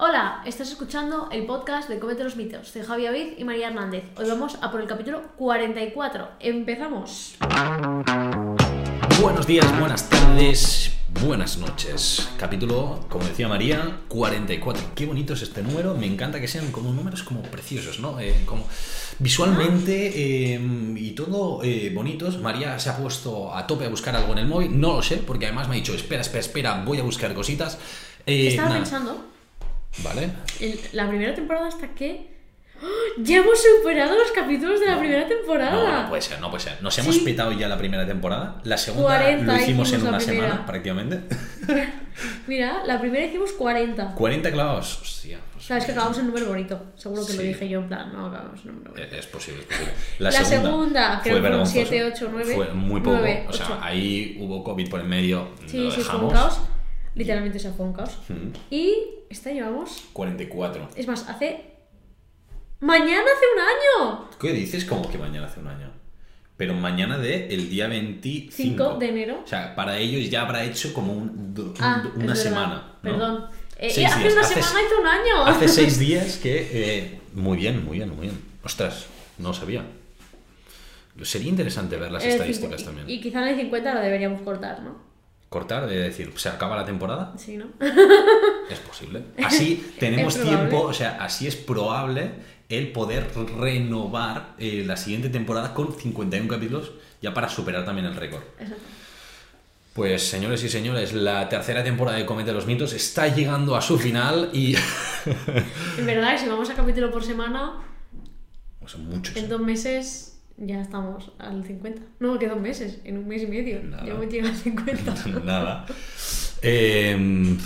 Hola, estás escuchando el podcast de Comete los mitos. Soy Javi Avid y María Hernández. Hoy vamos a por el capítulo 44. Empezamos. Buenos días, buenas tardes, buenas noches. Capítulo, como decía María, 44. Qué bonito es este número. Me encanta que sean como números como preciosos, ¿no? Eh, como visualmente eh, y todo eh, bonitos. María se ha puesto a tope a buscar algo en el móvil. No lo sé, porque además me ha dicho, espera, espera, espera, voy a buscar cositas. Estaba nada. pensando, Vale. la primera temporada hasta que... ¡Oh! Ya hemos superado los capítulos de la primera temporada. No, no puede ser, no puede ser. Nos hemos Sí. petado ya la primera temporada. La segunda 40 lo hicimos en la una primera. semana, prácticamente. Mira, la primera hicimos 40. 40 clavados. Hostia. pues- Sabes que acabamos en un número bonito. Seguro que lo Sí. dije yo en plan, no acabamos en un número bonito. Eh, Es posible, es posible. La segunda, creo que fueron vergonzosa. siete, ocho, nueve, Fue muy poco. nueve, o sea, ocho. ahí hubo COVID por el medio. Sí, lo sí, fue un caos. Literalmente se fue un caos. Mm, Y esta llevamos... 44. Es más, hace... Mañana hace un año. ¿Qué dices? Como que mañana hace un año. Pero mañana de el día 25. 5 de enero. O sea, para ellos ya habrá hecho como un- Ah, una semana. ¿no? Perdón. Eh, hace días. una Hace- semana hizo un año. Hace seis días que. eh, muy bien, muy bien, muy bien. Ostras, no sabía. Sería interesante ver las estadísticas también. Y quizá en el 50 lo deberíamos cortar, ¿no? Cortar, de decir, ¿se acaba la temporada? Sí, ¿no? Es posible. Así tenemos tiempo, o sea, así es probable el poder renovar eh, la siguiente temporada con 51 capítulos ya para superar también el récord. Exacto. Pues señores y señores, la tercera temporada de Comete los Mitos está llegando a su final y... En verdad, si vamos a capítulo por semana, Son muchos. en ¿eh? dos meses ya estamos al 50. No, que dos meses, en un mes y medio. Nada. Ya hemos llegado al 50. Nada. Eh,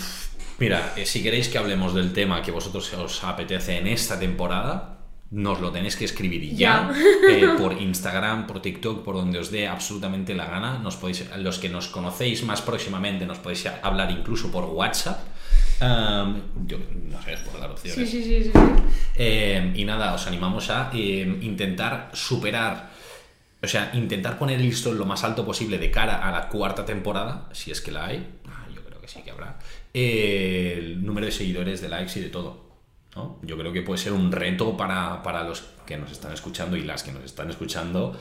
mira, eh, si queréis que hablemos del tema que vosotros os apetece en esta temporada, nos lo tenéis que escribir ya, Ya. eh, por Instagram, por TikTok, por donde os dé absolutamente la gana. Nos podéis, los que nos conocéis más próximamente, nos podéis hablar incluso por WhatsApp. Um, yo no sé, por dar opciones. sí, sí, sí. sí. Eh, y nada, os animamos a eh, intentar superar, o sea, intentar poner el listón lo más alto posible de cara a la cuarta temporada, si es que la hay, ah, yo creo que sí que habrá, eh, el número de seguidores, de likes y de todo. ¿no? Yo creo que puede ser un reto para, para los que nos están escuchando y las que nos están escuchando,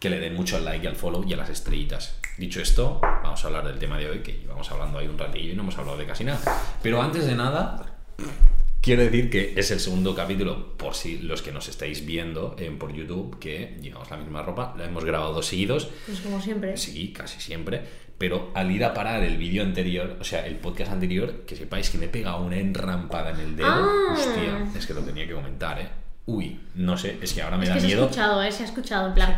que le den mucho al like y al follow y a las estrellitas. Dicho esto, vamos a hablar del tema de hoy, que llevamos hablando ahí un ratillo y no hemos hablado de casi nada. Pero antes de nada, Quiero decir que es el segundo capítulo, por si los que nos estáis viendo en, por YouTube, que llevamos la misma ropa, la hemos grabado dos seguidos, Pues como siempre. sí, casi siempre, pero al ir a parar el vídeo anterior, o sea, el podcast anterior, que sepáis que me pega una enrampada en el dedo, Ah. hostia, es que lo tenía que comentar, ¿eh? Uy, no sé, es que ahora me Es da que se ha miedo, escuchado, ¿eh? Se ha escuchado en plan...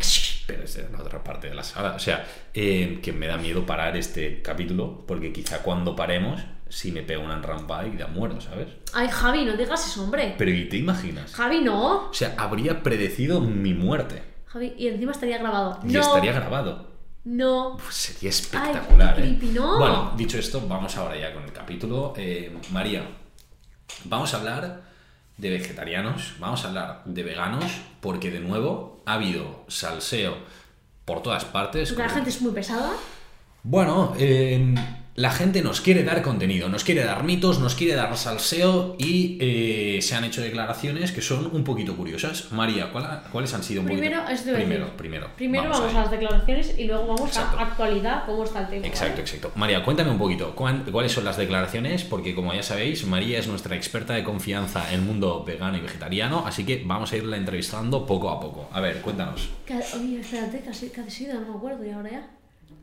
pero es en la otra parte de la sala, o sea, eh, que me da miedo parar este capítulo, porque quizá cuando paremos, si me pega una enrampada y da muerto, ¿sabes? Ay, Javi, no digas eso, hombre. Pero ¿y te imaginas? Javi, no. O sea, habría predecido mi muerte. Javi, y encima estaría grabado. Y no. estaría grabado. No. Pues sería espectacular, qué ¿eh? creepy, ¿no? Bueno, dicho esto, vamos ahora ya con el capítulo. Eh, María, vamos a hablar de vegetarianos, vamos a hablar de veganos, porque de nuevo ha habido salseo por todas partes. La gente es muy pesada. Bueno, eh, la gente nos quiere dar contenido, nos quiere dar mitos, nos quiere dar salseo y eh, se han hecho declaraciones que son un poquito curiosas. María, ¿cuál- ¿cuáles han sido un Primero, poquito? primero, decir. primero. Primero vamos, a las declaraciones y luego vamos Exacto. a actualidad, cómo está el tema. Exacto, ¿vale? exacto. María, cuéntame un poquito, ¿cuán- ¿cuáles son las declaraciones? Porque como ya sabéis, María es nuestra experta de confianza en el mundo vegano y vegetariano, así que vamos a irla entrevistando poco a poco. A ver, cuéntanos. Oye, espérate, casi, casi no me acuerdo, y ahora ya.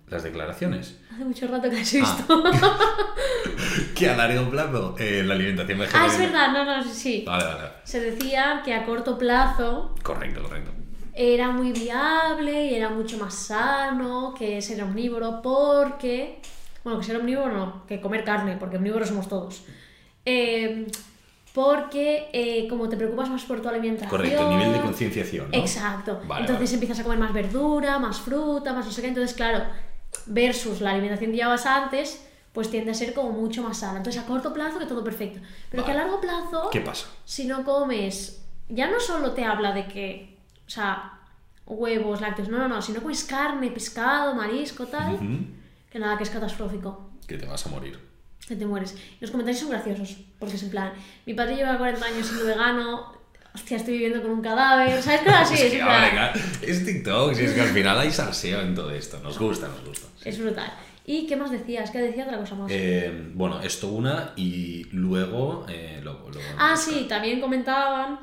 Las declaraciones. Hace mucho rato que has visto. Ah. Que a largo plazo, eh, la alimentación Ah, vegetariana. es verdad, no, no, sí, sí. Vale, vale. Se decía que a corto plazo Correcto, correcto. era muy viable y era mucho más sano que ser omnívoro porque... Bueno, que ser omnívoro no, que comer carne, porque omnívoros somos todos. Eh, porque eh, como te preocupas más por tu alimentación... Correcto, nivel de concienciación. ¿no? Exacto. Vale, entonces vale. empiezas a comer más verdura, más fruta, más no sé qué. Entonces, claro, versus la alimentación que llevabas antes, pues tiende a ser como mucho más sana. Entonces, a corto plazo, que todo perfecto. Pero que a largo plazo, ¿Qué pasa? si no comes, ya no solo te habla de que, o sea, huevos, lácteos, no, no, no, si no comes carne, pescado, marisco, tal, que nada, que es catastrófico. Que te vas a morir. Que te mueres. Los comentarios son graciosos, porque es en plan, mi padre lleva 40 años siendo vegano, hostia, estoy viviendo con un cadáver, ¿sabes? Cosas así, es, es, que, plan- claro, es TikTok, si es que al final hay salseo en todo esto. Nos gusta, nos gusta. sí. es brutal. ¿Y qué más decías? ¿Qué decía otra cosa más? Eh, bueno, esto una y luego... eh, lo- lo- Ah, sí, también comentaban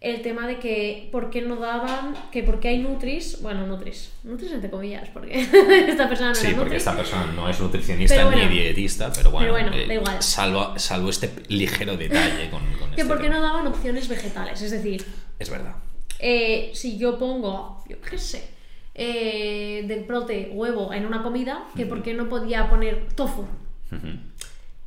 el tema de que por qué no daban, que por qué hay Nutris, bueno, Nutris, Nutris entre comillas, porque esta persona no Sí, porque esta persona no es nutricionista bueno. ni dietista, pero bueno, Pero bueno, eh, da igual. Salvo, salvo este ligero detalle con, con Que este por qué no daban opciones vegetales, es decir, Es verdad. eh, si yo pongo, yo qué sé, eh, del prote huevo en una comida, que por qué no podía poner tofu.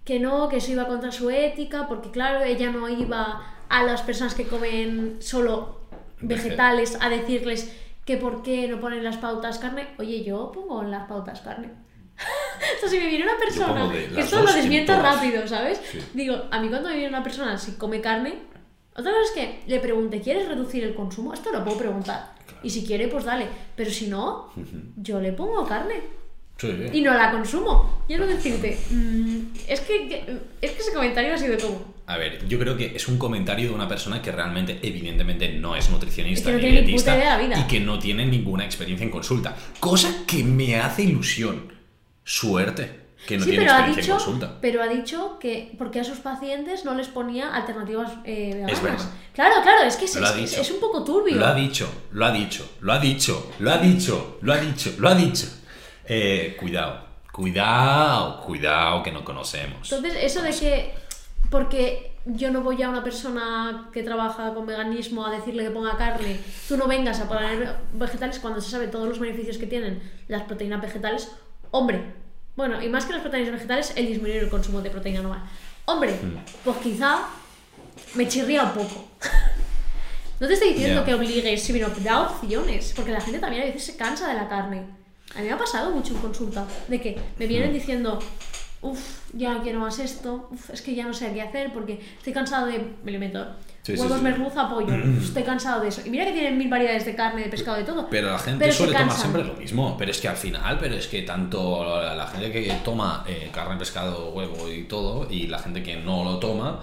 Que no, que eso iba contra su ética, porque claro, ella no iba a las personas que comen solo vegetales a decirles que por qué no ponen las pautas carne. Oye, yo pongo en las pautas carne. Esto si me viene una persona, que esto lo desmiento rápido, ¿sabes? Sí. Digo, a mí cuando me viene una persona si come carne, otra cosa es que le pregunte, ¿quieres reducir el consumo? Esto lo puedo preguntar. Y si quiere, pues dale. Pero si no, yo le pongo carne Sí, y no la consumo. Quiero decirte, mm, es, que, es que ese comentario ha sido como... A ver, yo creo que es un comentario de una persona que realmente, evidentemente, no es nutricionista Es que no ni dietista y que no tiene ninguna experiencia en consulta. Cosa que me hace ilusión. Suerte que no sí, tiene pero ha, experiencia dicho, en consulta. pero ha dicho que porque a sus pacientes no les ponía alternativas eh, veganas. verdad. Claro, claro, es que es, ha es- es un poco turbio. Lo ha dicho, lo ha dicho, lo ha dicho, lo ha dicho, lo ha dicho, lo ha dicho. Eh, cuidado, cuidado, cuidado que no conocemos. Entonces, eso de que porque yo no voy a una persona que trabaja con veganismo a decirle que ponga carne, tú no vengas a poner vegetales cuando se sabe todos los beneficios que tienen las proteínas vegetales, hombre, bueno, y más que las proteínas vegetales, el disminuir el consumo de proteína normal. Hombre, Mm. pues quizá me chirría un poco. No te estoy diciendo que obligues, sino da opciones, porque la gente también a veces se cansa de la carne. A mí me ha pasado mucho en consulta, de que me vienen Mm. diciendo, uff, ya no quiero más esto, uf, es que ya no sé qué hacer porque estoy cansado de, me lo invento, Sí, sí, huevos, sí. merluza, pollo, estoy cansado de eso. Y mira que tienen mil variedades de carne, de pescado, de todo. Pero la gente pero suele tomar siempre lo mismo. Pero es que al final, pero es que tanto la, la gente que toma eh, carne, pescado, huevo y todo, y la gente que no lo toma,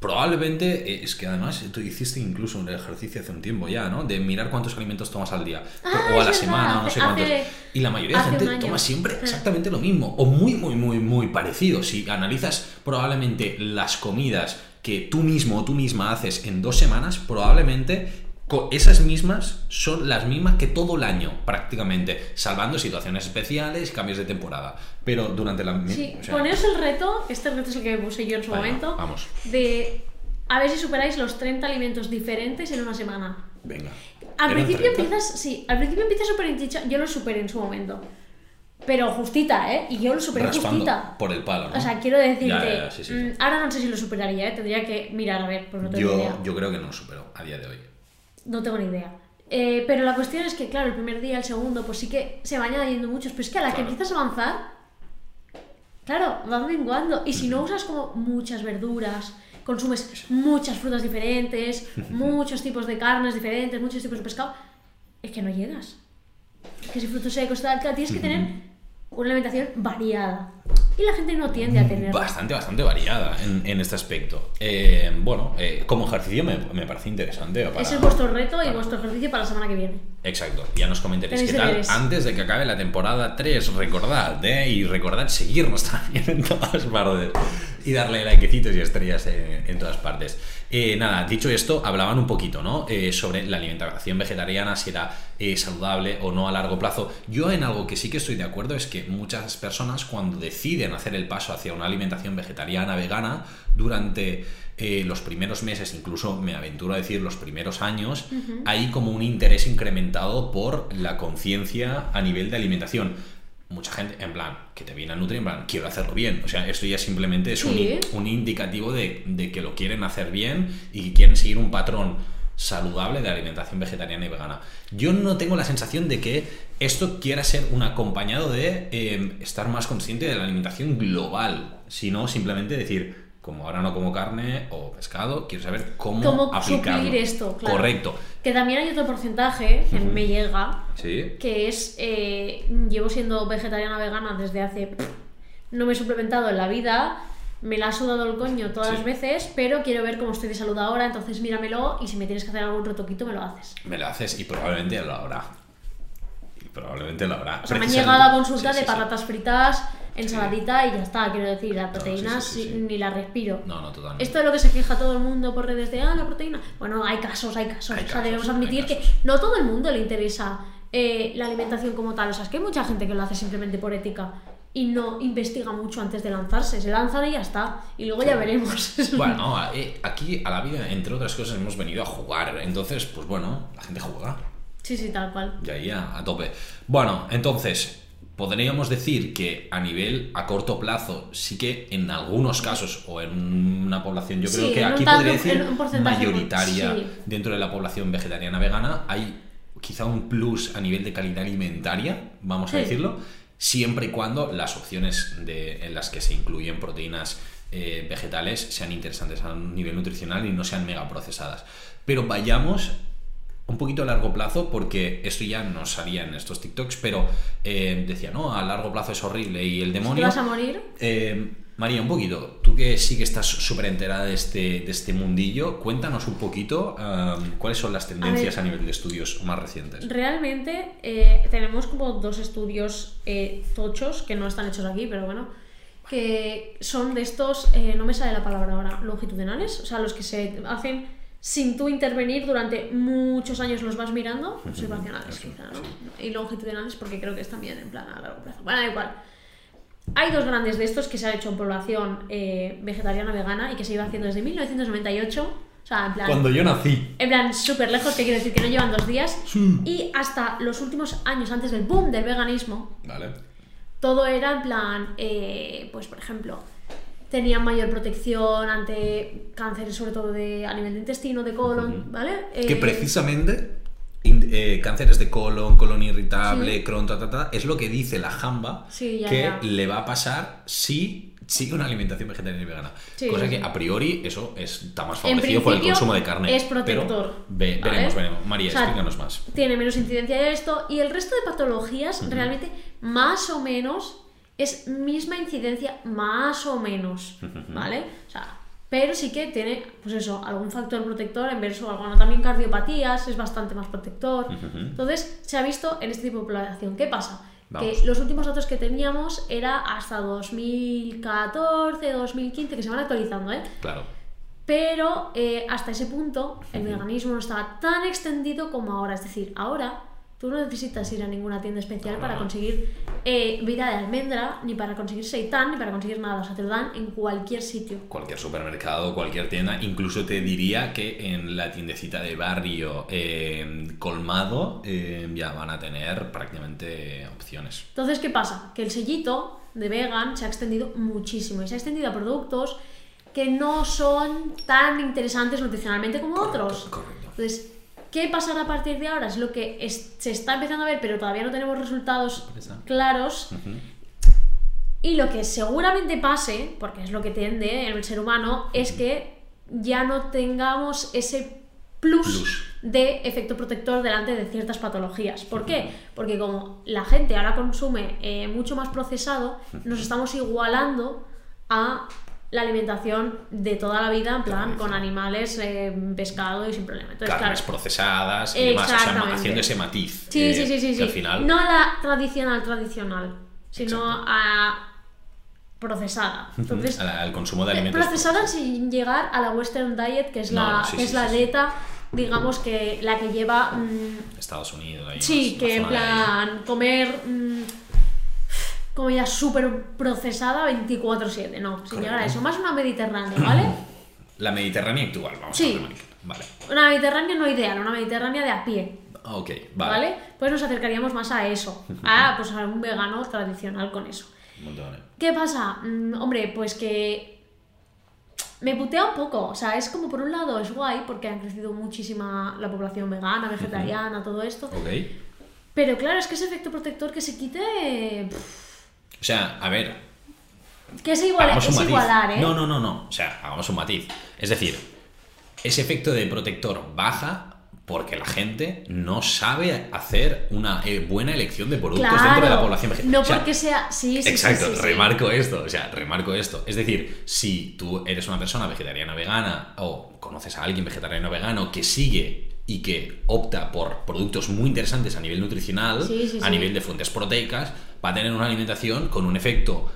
probablemente eh, es que además tú hiciste incluso un ejercicio hace un tiempo ya, ¿no? De mirar cuántos alimentos tomas al día Ah, o a la semana, o no sé cuántos. hace- Y la mayoría de gente toma siempre Ah. exactamente lo mismo o muy, muy, muy, muy parecido. Si analizas probablemente las comidas que tú mismo o tú misma haces en dos semanas, probablemente esas mismas son las mismas que todo el año, prácticamente, salvando situaciones especiales, cambios de temporada. Pero durante la... Sí, o sea, poneos el reto, este reto es el que me puse yo en su momento, vamos. de a ver si superáis los 30 alimentos diferentes en una semana. Venga. Al ¿Eran principio 30? empiezas, sí, al principio empiezas súper hinchado, yo lo superé en su momento. Pero justita, ¿eh? Y yo lo superé Raspando justita. por el palo, ¿no? O sea, quiero decirte, Ya, ya, ya, sí, sí. mm, ahora no sé si lo superaría, ¿eh? Tendría que mirar a ver, idea. yo, yo creo que no lo superó a día de hoy. No tengo ni idea. Eh, pero la cuestión es que, claro, el primer día, el segundo, pues sí que se van añadiendo muchos, pero es que a la que Claro. empiezas a avanzar, claro, van menguando. Y si no usas como muchas verduras, consumes muchas frutas diferentes, muchos tipos de carnes diferentes, muchos tipos de pescado, es que no llegas. Es que si frutos secos, tal, tal, tienes que tener una alimentación variada. Y la gente no tiende a tener. Bastante, bastante variada en, en este aspecto. Eh, bueno, eh, como ejercicio me, me parece interesante. para- Ese es vuestro reto y vuestro ejercicio para la semana que viene. Exacto, ya nos comentaréis qué tal antes de que acabe la temporada 3. Recordad, ¿eh? Y recordad seguirnos también en todas partes y darle likecitos y estrellas en, en todas partes. Eh, nada, dicho esto, hablaban un poquito, ¿no? Eh, sobre la alimentación vegetariana, si era eh, saludable o no a largo plazo. Yo en algo que sí que estoy de acuerdo es que muchas personas cuando deciden hacer el paso hacia una alimentación vegetariana, vegana, durante eh, los primeros meses, incluso me aventuro a decir los primeros años, hay como un interés incrementado por la conciencia a nivel de alimentación. Mucha gente, en plan, que te viene a nutrir, en plan, quiero hacerlo bien. O sea, esto ya simplemente es un, Sí. un indicativo de, de que lo quieren hacer bien y que quieren seguir un patrón saludable de alimentación vegetariana y vegana. Yo no tengo la sensación de que esto quiera ser un acompañado de eh, estar más consciente de la alimentación global, sino simplemente decir, como ahora no como carne o pescado, quiero saber cómo, ¿Cómo aplicarlo. esto? Claro. Correcto. Que también hay otro porcentaje que me llega, Sí. que es, eh, llevo siendo vegetariana vegana desde hace no me he suplementado en la vida, me la ha sudado el coño todas Sí. las veces, pero quiero ver cómo estoy de salud ahora, entonces míramelo y si me tienes que hacer algún retoquito me lo haces. Me lo haces y probablemente lo habrá. Y probablemente lo habrá. O sea, me han llegado a consulta Sí, de sí, patatas fritas, ensaladita y ya está, quiero decir, la proteína sí, sí, sí. sí- ni la respiro. No, no, totalmente. Esto es lo que se queja todo el mundo por redes de, ah, la proteína. Bueno, hay casos, hay casos. Hay o sea, casos, debemos admitir que no todo el mundo le interesa eh, la alimentación como tal. O sea, es que hay mucha gente que lo hace simplemente por ética y no investiga mucho antes de lanzarse. Se lanzan y ya está. Y luego ya veremos. Bueno, eh, aquí a la vida, entre otras cosas, hemos venido a jugar. Entonces, pues bueno, la gente juega. sí, sí, tal cual. Y ahí a, a tope. Bueno, entonces, podríamos decir que a nivel a corto plazo, sí que en algunos casos, o en una población, yo Sí, creo que aquí tanto- podría decir porcentaje, mayoritaria sí. dentro de la población vegetariana vegana, hay quizá un plus a nivel de calidad alimentaria, vamos a decirlo, siempre y cuando las opciones de, en las que se incluyen proteínas eh, vegetales sean interesantes a un nivel nutricional y no sean mega procesadas. Pero vayamos un poquito a largo plazo, porque esto ya no salía en estos TikToks, pero eh, decía, no, a largo plazo es horrible y el ¿Te demonio... vas a morir? Eh, María, un poquito, tú que sí que estás súper enterada de este, de este mundillo, cuéntanos un poquito um, cuáles son las tendencias a, ver. nivel de estudios más recientes. Realmente eh, tenemos como dos estudios eh, tochos, que no están hechos aquí, pero bueno, que son de estos, eh, no me sale la palabra ahora, longitudinales, o sea, los que se hacen sin tú intervenir durante muchos años los vas mirando, observacionales quizá, ¿no? Y longitudinales porque creo que es también en plan a largo plazo. Bueno, da igual. Hay dos grandes de estos que se han hecho en población eh, vegetariana vegana y que se iba haciendo desde 1998. O sea, en plan. yo nací. En plan, súper lejos, que quiero decir que no llevan dos días. Y hasta los últimos años, antes del boom del veganismo, Vale. todo era en plan, eh, pues por ejemplo, tenían mayor protección ante cánceres, sobre todo de, a nivel de intestino, de colon, ¿vale? Que Eh, precisamente in- eh, cánceres de colon, colon irritable, Sí. Crohn, ta, ta, ta, es lo que dice la jamba Sí, ya, que ya. le va a pasar si sigue una alimentación vegetariana y vegana. Sí, Cosa que a priori eso está más favorecido por el consumo de carne. es protector, Pero ve- ¿vale? veremos, veremos. María, O sea, explícanos más. tiene menos incidencia de esto y el resto de patologías realmente más o menos es misma incidencia más o menos, ¿vale? O sea, pero sí que tiene, pues eso, algún factor protector en verso alguna también cardiopatías, es bastante más protector. Entonces, se ha visto en este tipo de población. ¿Qué pasa? Vamos. Que los últimos datos que teníamos era hasta 2014, 2015, que se van actualizando, ¿eh? Claro. Pero eh, hasta ese punto el veganismo no estaba tan extendido como ahora. Es decir, ahora tú no necesitas ir a ninguna tienda especial No, para no. conseguir eh, vida de almendra, ni para conseguir seitán, ni para conseguir nada. O sea, te lo dan en cualquier sitio. Cualquier supermercado, cualquier tienda, incluso te diría que en la tiendecita de barrio eh, colmado eh, ya van a tener prácticamente opciones. Entonces, ¿qué pasa? Que el sellito de vegan se ha extendido muchísimo y se ha extendido a productos que no son tan interesantes nutricionalmente como otros. correcto. Entonces, ¿qué pasará a partir de ahora? Es lo que es- se está empezando a ver, pero todavía no tenemos resultados Esa. claros. Y lo que seguramente pase, porque es lo que tiende el ser humano, es que ya no tengamos ese plus, Plus. de efecto protector delante de ciertas patologías. ¿Por qué? Porque como la gente ahora consume eh, mucho más procesado, nos estamos igualando a la alimentación de toda la vida, en plan, con animales, eh, pescado y sin problema. Entonces, Carnes claro, procesadas y demás, o sea, Exactamente. haciendo ese matiz. Sí, eh, sí, sí, sí, sí. al final, No la tradicional, tradicional, sino Exacto. a procesada. Entonces, al, al consumo de eh, alimentos. procesada sin llegar a la Western Diet, que es No, la, sí, que sí, es la sí, sí. dieta, digamos que la que lleva. mm, Estados Unidos. ahí, sí, más- que en más ahí. plan comer. mm, comida súper procesada 24-7, no, sin llegar a eso. Más una mediterránea, ¿vale? La Mediterránea actual, vamos Sí. a ver. Vale. Una mediterránea no ideal, una mediterránea de a pie. Ok, ¿Vale? vale. Pues nos acercaríamos más a eso, a, pues, a un vegano tradicional con eso. Un montón, eh. ¿Qué pasa? Mm, hombre, pues que me putea un poco. O sea, es como por un lado es guay porque han crecido muchísima la población vegana, vegetariana, todo esto. Ok. Pero claro, es que ese efecto protector que se quite. pff, O sea, a ver, Que es, igual, es igualar, ¿eh? No, no, no, no. O sea, hagamos un matiz. Es decir, ese efecto de protector baja Porque la gente no sabe hacer una eh, buena elección de productos dentro de la población vegetariana. No O sea, porque sea. Sí, sí, Exacto, sí, sí, sí. remarco esto, o sea, remarco esto. Es decir, si tú eres una persona vegetariana vegana o conoces a alguien vegetariano vegano que sigue y que opta por productos muy interesantes a nivel nutricional, Sí, sí, a nivel de fuentes proteicas, va a tener una alimentación con un efecto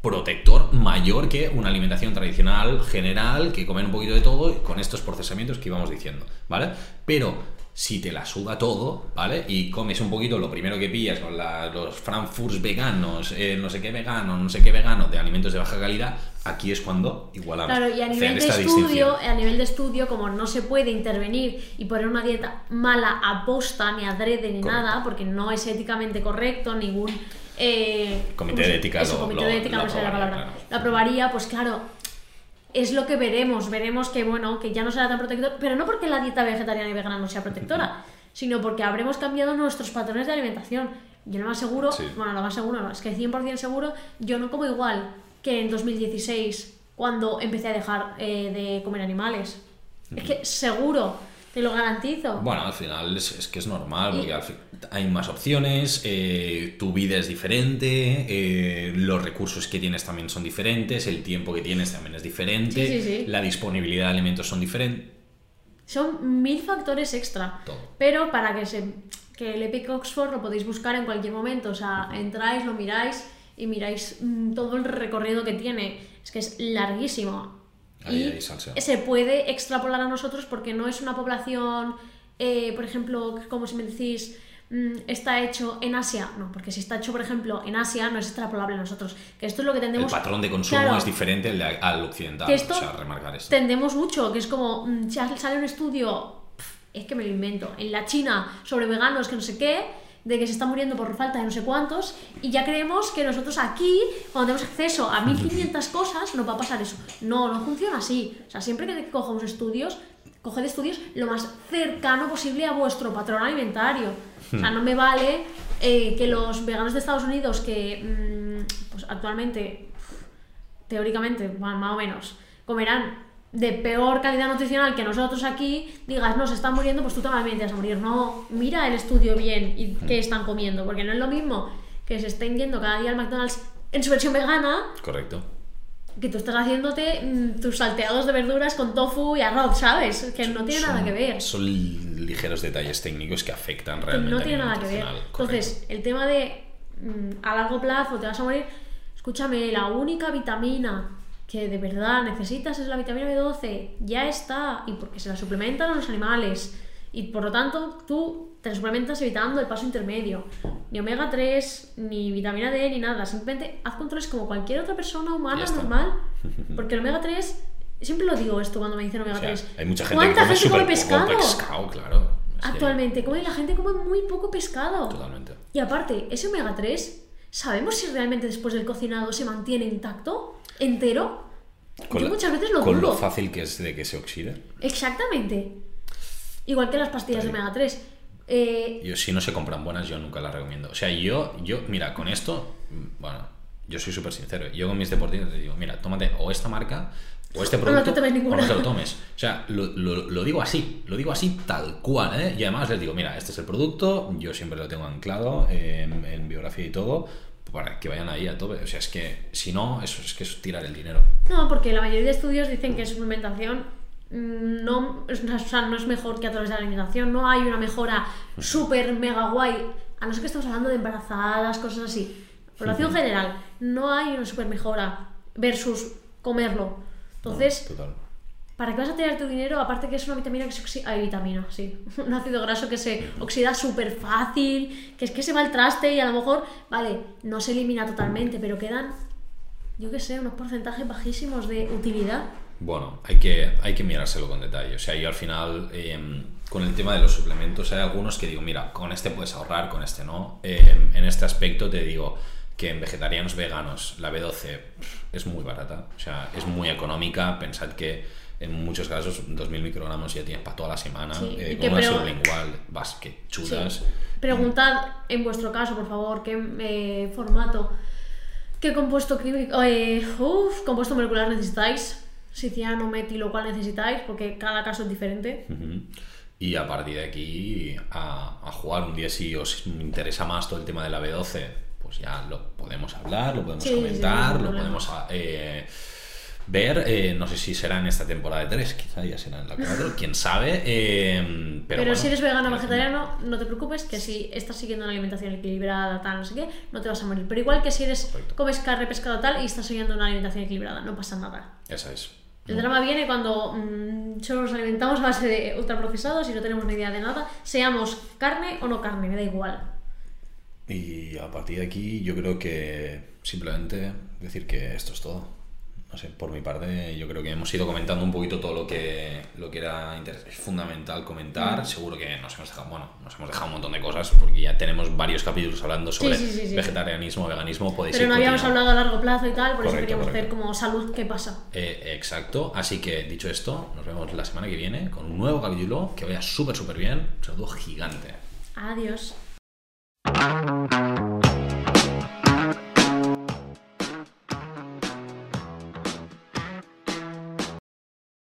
protector mayor que una alimentación tradicional general que comer un poquito de todo con estos procesamientos que íbamos diciendo, ¿vale? Pero si te la suda todo, ¿vale? Y comes un poquito lo primero que pillas con la- los frankfurts veganos, eh, no sé qué vegano, no sé qué vegano, de alimentos de baja calidad, aquí es cuando igualamos. Claro, y a nivel de estudio, a nivel de estudio, como no se puede intervenir y poner una dieta mala aposta, ni adrede, ni Correcto. nada, porque no es éticamente correcto, ningún eh, Comité ¿cómo se- de ética eso, lo- comité lo- de ética, lo no sé la palabra. claro. La aprobaría, pues claro, es lo que veremos. Veremos que, bueno, que ya no será tan protector, pero no porque la dieta vegetariana y vegana no sea protectora, sino porque habremos cambiado nuestros patrones de alimentación. Yo lo más seguro, Sí. bueno, lo más seguro no, es que 100% seguro, yo no como igual que en 2016, cuando empecé a dejar eh, de comer animales. Es que seguro, te lo garantizo. Bueno, al final es, es que es normal, porque al fin- hay más opciones, eh, tu vida es diferente, eh, los recursos que tienes también son diferentes, el tiempo que tienes también es diferente, Sí, sí, sí. la disponibilidad de alimentos son diferentes. Son mil factores extra. Todo. Pero para que se que el Epic Oxford lo podéis buscar en cualquier momento. O sea, entráis, lo miráis y miráis mm, todo el recorrido que tiene. Es que es larguísimo. Ahí y se puede extrapolar a nosotros porque no es una población, eh, por ejemplo, como si me decís, mm, está hecho en Asia. No, porque si está hecho, por ejemplo, en Asia, no es extrapolable a nosotros. Que esto es lo que El tendemos. patrón de consumo Claro. es diferente al, al occidental, Que esto o sea, remarcar esto. tendemos mucho, que es como, mm, si sale un estudio, es que me lo invento, en la China sobre veganos que no sé qué, de que se está muriendo por falta de no sé cuántos, y ya creemos que nosotros aquí, cuando tenemos acceso a 1500 cosas, nos va a pasar eso. No, no funciona así. O sea, siempre que cojamos estudios, coged estudios lo más cercano posible a vuestro patrón alimentario. O sea, no me vale eh, que los veganos de Estados Unidos, que mm, pues actualmente teóricamente, más o menos, comerán de peor calidad nutricional que nosotros aquí, digas, no, se están muriendo, pues tú también te vas a morir. No, mira el estudio bien y qué están comiendo, porque no es lo mismo que se estén yendo cada día al McDonald's en su versión vegana Correcto. que tú estás haciéndote mm, tus salteados de verduras con tofu y arroz, ¿sabes? Que no tiene nada que ver. Son ligeros detalles técnicos que afectan que realmente. no tiene nada que ver. Entonces, el tema de mm, a largo plazo te vas a morir, escúchame, la única vitamina que de verdad necesitas es la vitamina B12, ya está, y porque se la suplementan a los animales, y por lo tanto tú te la suplementas evitando el paso intermedio, ni omega 3, ni vitamina D, ni nada, simplemente haz controles como cualquier otra persona humana normal, porque el omega 3, siempre lo digo esto cuando me dicen omega O sea, 3, hay mucha gente que ¿cuánta come gente come pescado? claro. Que- Actualmente, come, la gente come muy poco pescado. Totalmente. Y aparte, ese omega 3, ¿sabemos si realmente después del cocinado se mantiene intacto? ¿Entero? Con, Yo muchas veces lo con dudo. lo fácil que es de que se oxide. Exactamente. Igual que las pastillas de omega 3. Eh, Yo, si no se compran buenas, yo nunca las recomiendo. O sea, yo, yo mira, con esto, mm, bueno, yo soy súper sincero. Yo con mis deportistas les digo, mira, tómate o esta marca o este no producto te tomes ninguna. o no te lo tomes. O sea, lo, lo- lo digo así, lo digo así tal cual, ¿eh? Y además les digo, mira, este es el producto, yo siempre lo tengo anclado en, en biografía y todo, para que vayan ahí a tope. O sea, es que si no, eso es que es tirar el dinero. no, porque la mayoría de estudios dicen que suplementación mm, no, es- o sea, no es mejor que a través de la alimentación. No hay una mejora súper mega guay. A no ser que estemos hablando de embarazadas, cosas así. Población general, no hay una súper mejora versus comerlo. Entonces, Total. ¿Para qué vas a tirar tu dinero? Aparte que es una vitamina que se oxida. Hay vitamina, sí. Un ácido graso que se oxida súper fácil, que es que se va traste y a lo mejor, vale, no se elimina totalmente, pero quedan, yo qué sé, unos porcentajes bajísimos de utilidad. Bueno, hay que, hay que mirárselo con detalle. O sea, yo al final, eh, con el tema de los suplementos, hay algunos que digo, mira, con este puedes ahorrar, con este no. Eh, en este aspecto te digo que en vegetarianos veganos la B12 pff, es muy barata. O sea, es muy económica. Pensad que en muchos casos 2.000 microgramos ya tienes para toda la semana. Sí, Eh, con una sublingual vas que chudas. Sí. Preguntad en vuestro caso, por favor, qué eh, formato, qué compuesto químico, eh, uf, compuesto molecular necesitáis, si ciano, metilo, cuál necesitáis, porque cada caso es diferente. Y a partir de aquí a, a jugar un día si os interesa más todo el tema de la B12, pues ya lo podemos hablar, lo podemos Sí, comentar, lo podemos eh, ver. eh, no sé si será en esta temporada de 3, quizá ya será en la 4, quién sabe. eh, pero Pero, bueno, si eres vegano o vegetariano, no te preocupes, que si estás siguiendo una alimentación equilibrada, tal, no sé qué, no te vas a morir. Pero igual que si eres comes carne, pescado, tal, y estás siguiendo una alimentación equilibrada, no pasa nada. Esa es. El drama viene cuando mm, solo nos alimentamos a base de ultraprocesados y no tenemos ni idea de nada, seamos carne o no carne, me da igual. Y a partir de aquí yo creo que simplemente decir que esto es todo. No sé, por mi parte yo creo que hemos ido comentando un poquito todo lo que, lo que era es fundamental comentar. Seguro que nos hemos dejado, bueno, nos hemos dejado un montón de cosas porque ya tenemos varios capítulos hablando sobre sí, sí, sí. vegetarianismo, veganismo. Podéis Pero no habíamos hablado a largo plazo y tal, por eso Correcto, queríamos correcto. ver como salud, ¿qué pasa? Eh, exacto, así que dicho esto, nos vemos la semana que viene con un nuevo capítulo que vaya súper, súper bien. Un saludo gigante. Adiós.